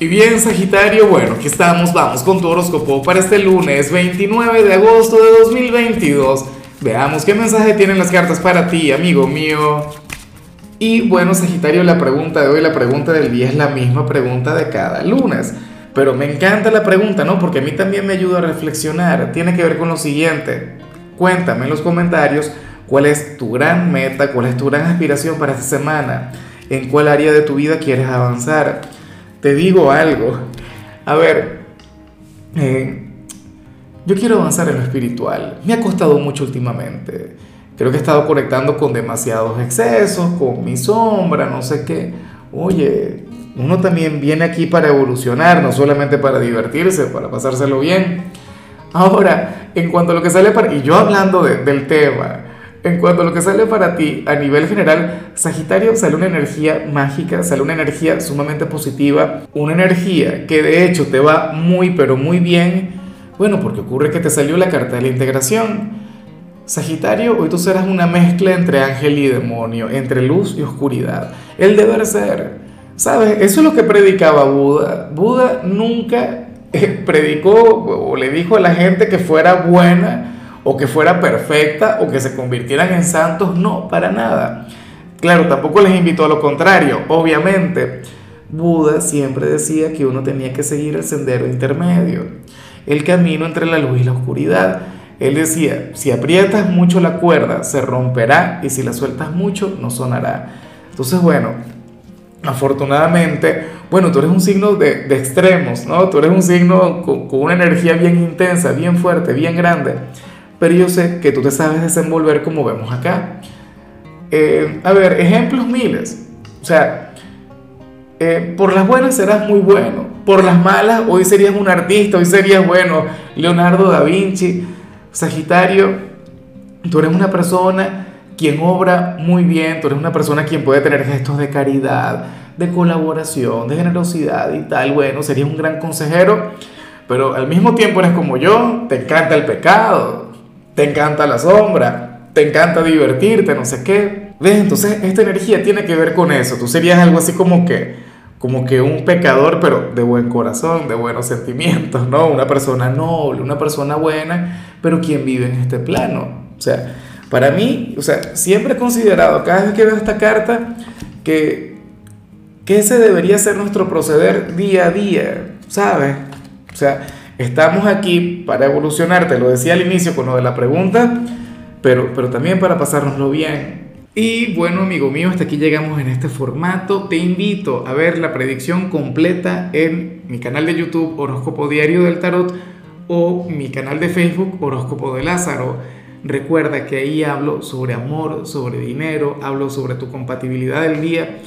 Y bien, Sagitario, bueno, aquí estamos, vamos con tu horóscopo para este lunes 29 de agosto de 2022. Veamos qué mensaje tienen las cartas para ti, amigo mío. Y bueno, Sagitario, la pregunta de hoy, la pregunta del día es la misma pregunta de cada lunes. Pero me encanta la pregunta, ¿no? Porque a mí también me ayuda a reflexionar. Tiene que ver con lo siguiente. Cuéntame en los comentarios cuál es tu gran meta, cuál es tu gran aspiración para esta semana, en cuál área de tu vida quieres avanzar te digo algo. A ver, eh, yo quiero avanzar en lo espiritual. Me ha costado mucho últimamente. Creo que he estado conectando con demasiados excesos, con mi sombra, no sé qué. Oye, uno también viene aquí para evolucionar, no solamente para divertirse, para pasárselo bien. Ahora, en cuanto a lo que sale para... Y yo hablando del tema, en cuanto a lo que sale para ti a nivel general, Sagitario sale una energía mágica, sale una energía sumamente positiva, una energía que de hecho te va muy pero muy bien, bueno, porque ocurre que te salió la carta de la integración. Sagitario, hoy tú serás una mezcla entre ángel y demonio, entre luz y oscuridad. El deber ser. ¿Sabes? Eso es lo que predicaba Buda. Buda nunca eh, predicó o le dijo a la gente que fuera buena o que fuera perfecta o que se convirtieran en santos, no, para nada. Claro, tampoco les invitó a lo contrario, obviamente. Buda siempre decía que uno tenía que seguir el sendero intermedio, el camino entre la luz y la oscuridad. Él decía, si aprietas mucho la cuerda, se romperá y si la sueltas mucho, no sonará. Entonces, bueno, afortunadamente, bueno, tú eres un signo de, extremos, ¿no? Tú eres un signo con, con una energía bien intensa, bien fuerte, bien grande pero yo sé que tú te sabes desenvolver como vemos acá. Eh, a ver, ejemplos miles. O sea, eh, por las buenas serás muy bueno, por las malas hoy serías un artista, hoy serías bueno, Leonardo da Vinci, Sagitario, tú eres una persona quien obra muy bien, tú eres una persona quien puede tener gestos de caridad, de colaboración, de generosidad y tal, bueno, serías un gran consejero, pero al mismo tiempo eres como yo, te encanta el pecado, te encanta la sombra, te encanta divertirte, no sé qué. ¿Ves? Entonces esta energía tiene que ver con eso. Tú serías algo así como que, como que un pecador, pero de buen corazón, de buenos sentimientos, ¿no? Una persona noble, una persona buena, pero quien vive en este plano. O sea, para mí, o sea, siempre he considerado, cada vez que veo esta carta, que, que ese debería ser nuestro proceder día a día, ¿sabes? O sea, Estamos aquí para evolucionar, te lo decía al inicio con lo de la pregunta, pero, pero también para pasárnoslo bien. Y bueno, amigo mío, hasta aquí llegamos en este formato. Te invito a ver la predicción completa en mi canal de YouTube Horóscopo Diario del Tarot o mi canal de Facebook Horóscopo de Lázaro. Recuerda que ahí hablo sobre amor, sobre dinero, hablo sobre tu compatibilidad del día.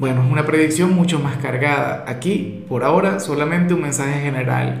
Bueno, es una predicción mucho más cargada. Aquí, por ahora, solamente un mensaje general